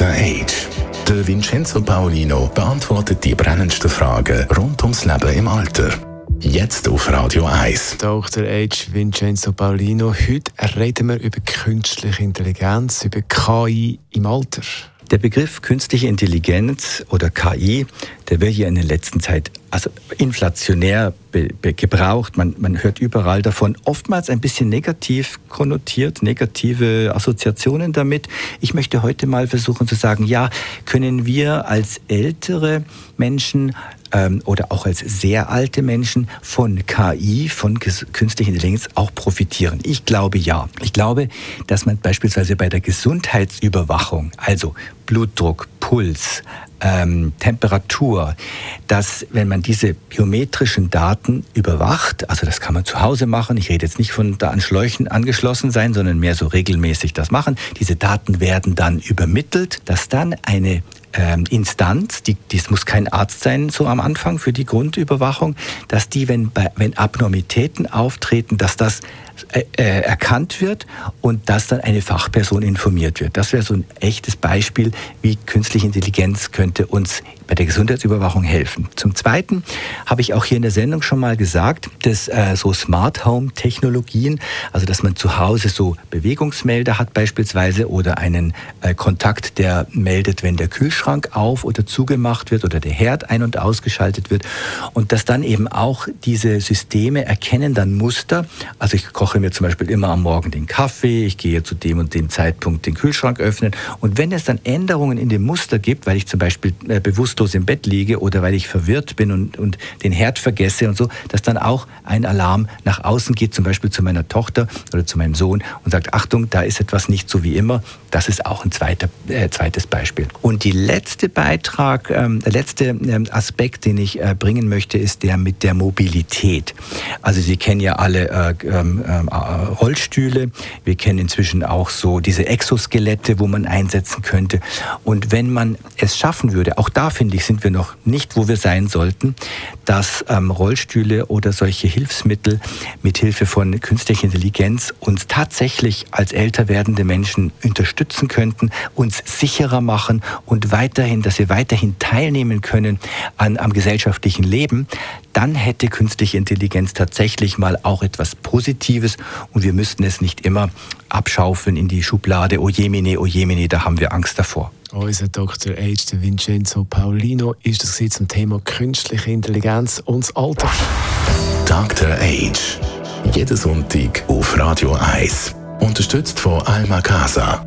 Dr. Age. Der Vincenzo Paolino beantwortet die brennendsten Fragen rund ums Leben im Alter. Jetzt auf Radio 1. Dr. H. Vincenzo Paolino. Heute reden wir über künstliche Intelligenz, über KI im Alter. Der Begriff künstliche Intelligenz oder KI, der wird hier in der letzten Zeit also inflationär gebraucht. Man, man hört überall davon, oftmals ein bisschen negativ konnotiert, negative Assoziationen damit. Ich möchte heute mal versuchen zu sagen, ja, können wir als ältere Menschen ähm, oder auch als sehr alte Menschen von KI, von künstlicher Intelligenz auch profitieren? Ich glaube ja. Ich glaube, dass man beispielsweise bei der Gesundheitsüberwachung, also Blutdruck, Puls, ähm, Temperatur, dass wenn man diese biometrischen Daten überwacht, also das kann man zu Hause machen, ich rede jetzt nicht von da an Schläuchen angeschlossen sein, sondern mehr so regelmäßig das machen, diese Daten werden dann übermittelt, dass dann eine ähm, Instanz, die, dies muss kein Arzt sein, so am Anfang für die Grundüberwachung, dass die, wenn, wenn Abnormitäten auftreten, dass das äh, äh, erkannt wird und dass dann eine Fachperson informiert wird. Das wäre so ein echtes Beispiel, wie künstliche Intelligenz könnte uns bei der Gesundheitsüberwachung helfen. Zum Zweiten habe ich auch hier in der Sendung schon mal gesagt, dass äh, so Smart Home Technologien, also dass man zu Hause so Bewegungsmelder hat beispielsweise oder einen äh, Kontakt, der meldet, wenn der Kühlschrank auf oder zugemacht wird oder der Herd ein- und ausgeschaltet wird und dass dann eben auch diese Systeme erkennen dann Muster. Also ich koche mir zum Beispiel immer am Morgen den Kaffee, ich gehe zu dem und dem Zeitpunkt den Kühlschrank öffnen und wenn es dann Änderungen in dem Muster gibt, weil ich zum Beispiel äh, bewusst bewusstlos im Bett liege oder weil ich verwirrt bin und, und den Herd vergesse und so, dass dann auch ein Alarm nach außen geht, zum Beispiel zu meiner Tochter oder zu meinem Sohn und sagt, Achtung, da ist etwas nicht so wie immer. Das ist auch ein zweiter, äh, zweites Beispiel. Und die letzte Beitrag, ähm, der letzte ähm, Aspekt, den ich äh, bringen möchte, ist der mit der Mobilität. Also Sie kennen ja alle äh, äh, Rollstühle. Wir kennen inzwischen auch so diese Exoskelette, wo man einsetzen könnte. Und wenn man es schaffen würde, auch da finde ich, sind wir noch nicht, wo wir sein sollten, dass ähm, Rollstühle oder solche Hilfsmittel mit Hilfe von künstlicher Intelligenz uns tatsächlich als älter werdende Menschen unterstützen könnten, uns sicherer machen und weiterhin, dass wir weiterhin teilnehmen können an, am gesellschaftlichen Leben, dann hätte künstliche Intelligenz tatsächlich mal auch etwas Positives und wir müssten es nicht immer abschaufeln in die Schublade, oh jemine, oh jemine, da haben wir Angst davor. Unser Dr. H. Vincenzo Paulino ist das zum Thema künstliche Intelligenz und das Alter. Dr. H. Jeden Sonntag auf Radio 1. Unterstützt von Alma Casa.